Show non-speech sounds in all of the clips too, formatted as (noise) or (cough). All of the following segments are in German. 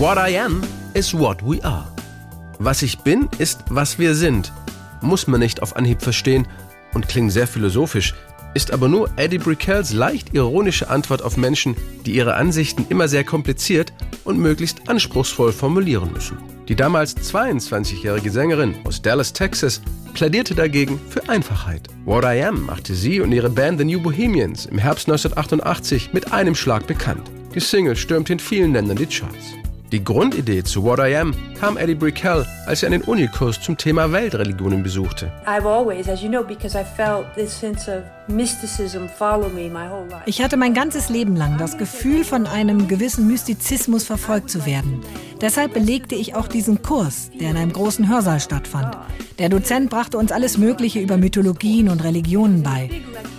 What I am is what we are. Was ich bin, ist, was wir sind. Muss man nicht auf Anhieb verstehen und klingt sehr philosophisch, ist aber nur Eddie Brickells leicht ironische Antwort auf Menschen, die ihre Ansichten immer sehr kompliziert und möglichst anspruchsvoll formulieren müssen. Die damals 22-jährige Sängerin aus Dallas, Texas, plädierte dagegen für Einfachheit. What I Am machte sie und ihre Band The New Bohemians im Herbst 1988 mit einem Schlag bekannt. Die Single stürmte in vielen Ländern die Charts. Die Grundidee zu What I Am kam Eddie Brickell, als er einen Unikurs zum Thema Weltreligionen besuchte. Ich hatte mein ganzes Leben lang das Gefühl, von einem gewissen Mystizismus verfolgt zu werden. Deshalb belegte ich auch diesen Kurs, der in einem großen Hörsaal stattfand. Der Dozent brachte uns alles Mögliche über Mythologien und Religionen bei.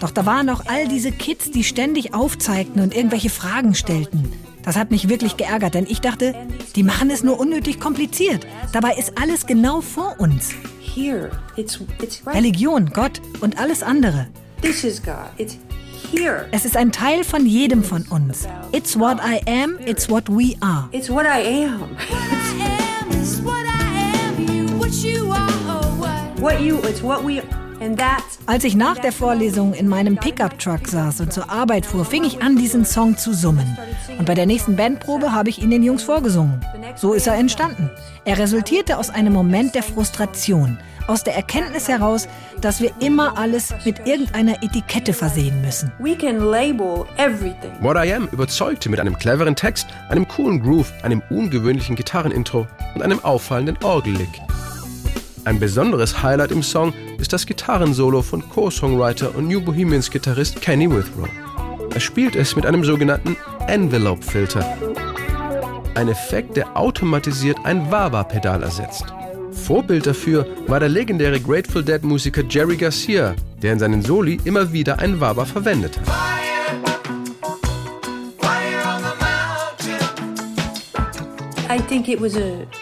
Doch da waren auch all diese Kids, die ständig aufzeigten und irgendwelche Fragen stellten. Das hat mich wirklich geärgert, denn ich dachte, die machen es nur unnötig kompliziert. Dabei ist alles genau vor uns. Religion, Gott und alles andere. Es ist ein Teil von jedem von uns. It's what I am, it's what we are. It's what I am. What you, it's what we are. Als ich nach der Vorlesung in meinem Pickup-Truck saß und zur Arbeit fuhr, fing ich an, diesen Song zu summen. Und bei der nächsten Bandprobe habe ich ihn den Jungs vorgesungen. So ist er entstanden. Er resultierte aus einem Moment der Frustration, aus der Erkenntnis heraus, dass wir immer alles mit irgendeiner Etikette versehen müssen. What I Am überzeugte mit einem cleveren Text, einem coolen Groove, einem ungewöhnlichen Gitarrenintro und einem auffallenden Orgellick. Ein besonderes Highlight im Song ist das Gitarrensolo von Co-Songwriter und New Bohemians Gitarrist Kenny Withrow. Er spielt es mit einem sogenannten Envelope-Filter. Ein Effekt, der automatisiert ein Wah-Wah-Pedal ersetzt. Vorbild dafür war der legendäre Grateful Dead-Musiker Jerry Garcia, der in seinen Soli immer wieder ein Wah-Wah verwendet hat.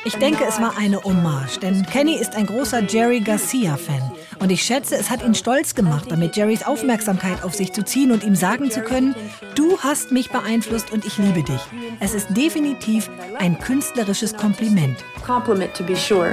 Ich denke, es war eine Hommage, denn Kenny ist ein großer Jerry Garcia-Fan. Und ich schätze, es hat ihn stolz gemacht, damit Jerrys Aufmerksamkeit auf sich zu ziehen und ihm sagen zu können, du hast mich beeinflusst und ich liebe dich. Es ist definitiv ein künstlerisches Kompliment. Compliment to be sure.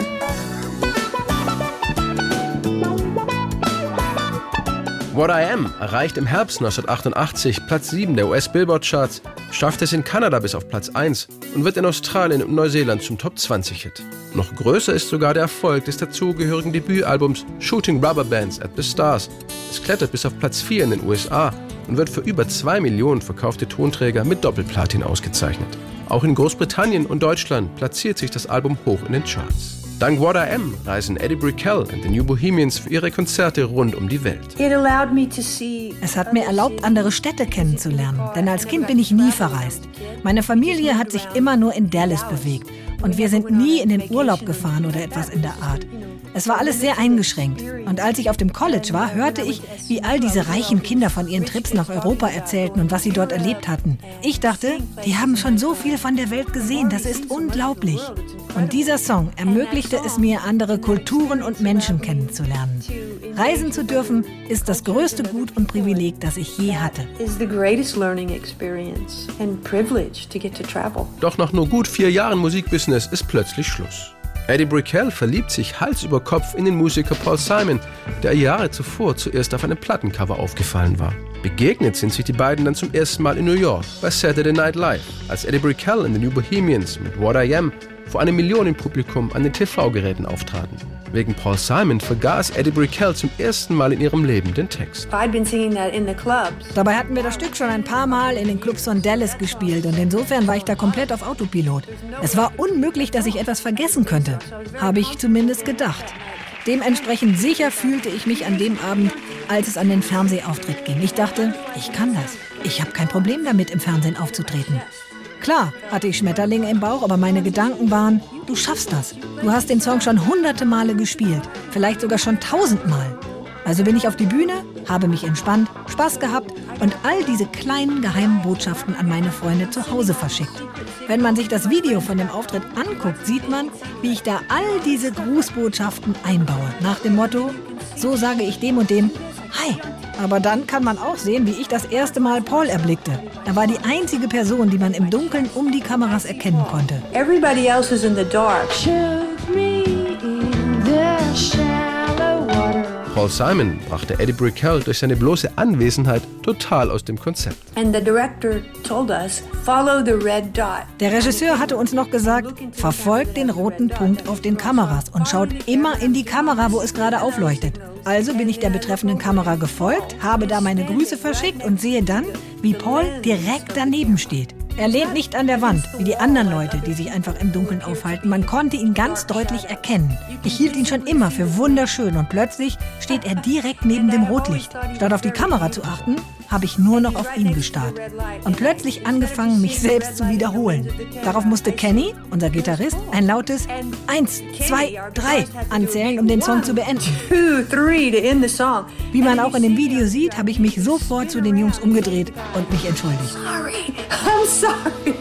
What I Am erreicht im Herbst 1988 Platz 7 der US-Billboard-Charts, schafft es in Kanada bis auf Platz 1 und wird in Australien und Neuseeland zum Top 20-Hit. Noch größer ist sogar der Erfolg des dazugehörigen Debütalbums Shooting Rubber Bands at the Stars. Es klettert bis auf Platz 4 in den USA und wird für über 2 Millionen verkaufte Tonträger mit Doppelplatin ausgezeichnet. Auch in Großbritannien und Deutschland platziert sich das Album hoch in den Charts. Dank What I Am reisen Eddie Brickell und die New Bohemians für ihre Konzerte rund um die Welt. Es hat mir erlaubt, andere Städte kennenzulernen, denn als Kind bin ich nie verreist. Meine Familie hat sich immer nur in Dallas bewegt und wir sind nie in den Urlaub gefahren oder etwas in der Art. Es war alles sehr eingeschränkt. Und als ich auf dem College war, hörte ich, wie all diese reichen Kinder von ihren Trips nach Europa erzählten und was sie dort erlebt hatten. Ich dachte, die haben schon so viel von der Welt gesehen, das ist unglaublich. Und dieser Song ermöglichte es mir, andere Kulturen und Menschen kennenzulernen. Reisen zu dürfen ist das größte Gut und Privileg, das ich je hatte. Doch nach nur gut vier Jahren Musikbusiness ist plötzlich Schluss. Eddie Brickell verliebt sich Hals über Kopf in den Musiker Paul Simon, der Jahre zuvor zuerst auf einem Plattencover aufgefallen war. Begegnet sind sich die beiden dann zum ersten Mal in New York bei Saturday Night Live, als Eddie Brickell in The New Bohemians mit What I Am vor einem Millionenpublikum an den TV-Geräten auftraten. Wegen Paul Simon vergaß Eddie Brickell zum ersten Mal in ihrem Leben den Text. Dabei hatten wir das Stück schon ein paar Mal in den Clubs von Dallas gespielt und insofern war ich da komplett auf Autopilot. Es war unmöglich, dass ich etwas vergessen könnte. Habe ich zumindest gedacht. Dementsprechend sicher fühlte ich mich an dem Abend, als es an den Fernsehauftritt ging. Ich dachte, ich kann das. Ich habe kein Problem damit, im Fernsehen aufzutreten. Klar hatte ich Schmetterlinge im Bauch, aber meine Gedanken waren, du schaffst das. Du hast den Song schon hunderte Male gespielt, vielleicht sogar schon tausendmal. Also bin ich auf die Bühne, habe mich entspannt, Spaß gehabt und all diese kleinen geheimen Botschaften an meine Freunde zu Hause verschickt. Wenn man sich das Video von dem Auftritt anguckt, sieht man, wie ich da all diese Grußbotschaften einbaue. Nach dem Motto, so sage ich dem und dem, Hi. Aber dann kann man auch sehen, wie ich das erste Mal Paul erblickte. Er war die einzige Person, die man im Dunkeln um die Kameras erkennen konnte. Everybody else is in the dark. Paul Simon brachte Eddie Brickell durch seine bloße Anwesenheit total aus dem Konzept. Der Regisseur hatte uns noch gesagt, verfolgt den roten Punkt auf den Kameras und schaut immer in die Kamera, wo es gerade aufleuchtet. Also bin ich der betreffenden Kamera gefolgt, habe da meine Grüße verschickt und sehe dann, wie Paul direkt daneben steht. Er lehnt nicht an der Wand, wie die anderen Leute, die sich einfach im Dunkeln aufhalten. Man konnte ihn ganz deutlich erkennen. Ich hielt ihn schon immer für wunderschön und plötzlich steht er direkt neben dem Rotlicht. Statt auf die Kamera zu achten, habe ich nur noch auf ihn gestarrt und plötzlich angefangen, mich selbst zu wiederholen. Darauf musste Kenny, unser Gitarrist, ein lautes 1, 2, 3 anzählen, um den Song zu beenden. Wie man auch in dem Video sieht, habe ich mich sofort zu den Jungs umgedreht und mich entschuldigt. Sorry, I'm sorry.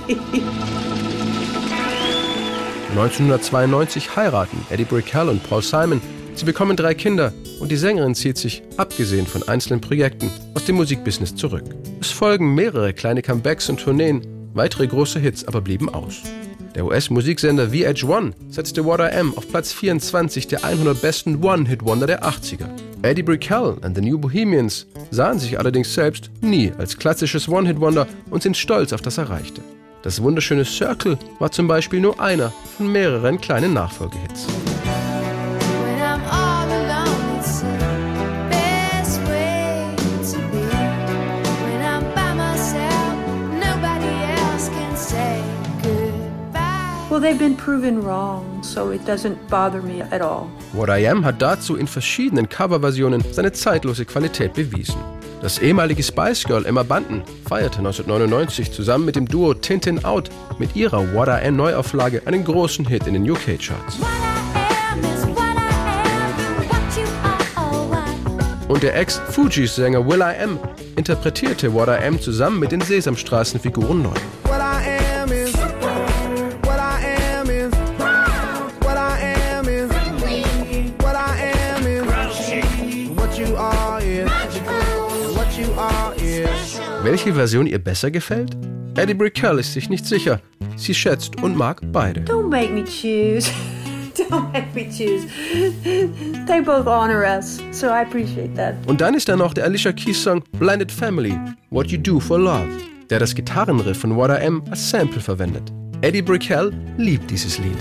1992 heiraten Eddie Brickell und Paul Simon. Sie bekommen drei Kinder und die Sängerin zieht sich, abgesehen von einzelnen Projekten, aus dem Musikbusiness zurück. Es folgen mehrere kleine Comebacks und Tourneen, weitere große Hits aber blieben aus. Der US-Musiksender VH1 setzte What I Am auf Platz 24 der 100 besten One-Hit-Wonder der 80er. Eddie Brickell and the New Bohemians sahen sich allerdings selbst nie als klassisches One-Hit-Wonder und sind stolz auf das Erreichte. Das wunderschöne Circle war zum Beispiel nur einer von mehreren kleinen Nachfolgehits. They've been proven wrong, so it doesn't bother me at all. What I Am hat dazu in verschiedenen Coverversionen seine zeitlose Qualität bewiesen. Das ehemalige Spice Girl Emma Bunton feierte 1999 zusammen mit dem Duo Tintin Out mit ihrer What I Am Neuauflage einen großen Hit in den UK-Charts. Und der Ex-Fugees-Sänger Will I Am interpretierte What I Am zusammen mit den Sesamstraßenfiguren neu. Welche Version ihr besser gefällt? Eddie Brickell ist sich nicht sicher. Sie schätzt und mag beide. Don't make me choose. (laughs) Don't make me choose. They both honor us, so I appreciate that. Und dann ist da noch der Alicia Keys Song Blinded Family, What You Do for Love, der das Gitarrenriff von What I Am als Sample verwendet. Eddie Brickell liebt dieses Lied.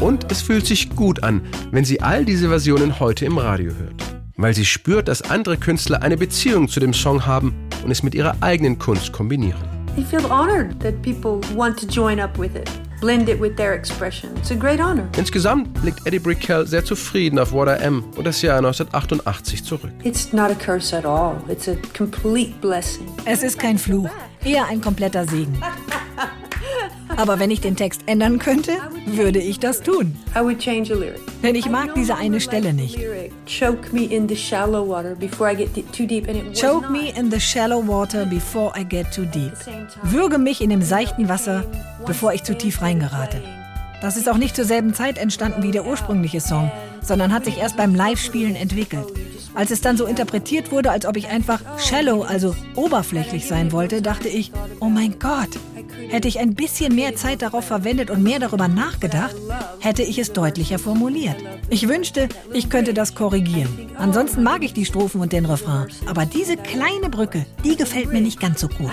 Und es fühlt sich gut an, wenn sie all diese Versionen heute im Radio hört weil sie spürt, dass andere Künstler eine Beziehung zu dem Song haben und es mit ihrer eigenen Kunst kombinieren. I feel honored that people want to join up with it. Blend it with their expression. It's a great honor. Insgesamt blickt Eddie Brickell sehr zufrieden auf What I Am und das Jahr 1988 zurück. It's not a curse at all. It's a complete blessing. Es ist kein Fluch, eher ein kompletter Segen. (laughs) Aber wenn ich den Text ändern könnte, würde ich das tun. Denn ich mag diese eine Stelle nicht. Choke me in the shallow water before I get too deep. Choke me in the shallow water before I get too deep. Würge mich in dem seichten Wasser, bevor ich zu tief reingerate. Das ist auch nicht zur selben Zeit entstanden wie der ursprüngliche Song, sondern hat sich erst beim Live-Spielen entwickelt. Als es dann so interpretiert wurde, als ob ich einfach shallow, also oberflächlich sein wollte, dachte ich, oh mein Gott, hätte ich ein bisschen mehr Zeit darauf verwendet und mehr darüber nachgedacht, hätte ich es deutlicher formuliert. Ich wünschte, ich könnte das korrigieren. Ansonsten mag ich die Strophen und den Refrain. Aber diese kleine Brücke, die gefällt mir nicht ganz so gut.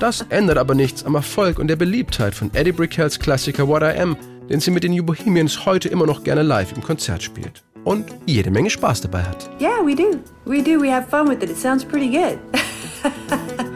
Das ändert aber nichts am Erfolg und der Beliebtheit von Eddie Brickells Klassiker What I Am, den sie mit den New Bohemians heute immer noch gerne live im Konzert spielt. Und jede Menge Spaß dabei hat. Yeah, we do. We do. We have fun with it. It sounds pretty good. (laughs)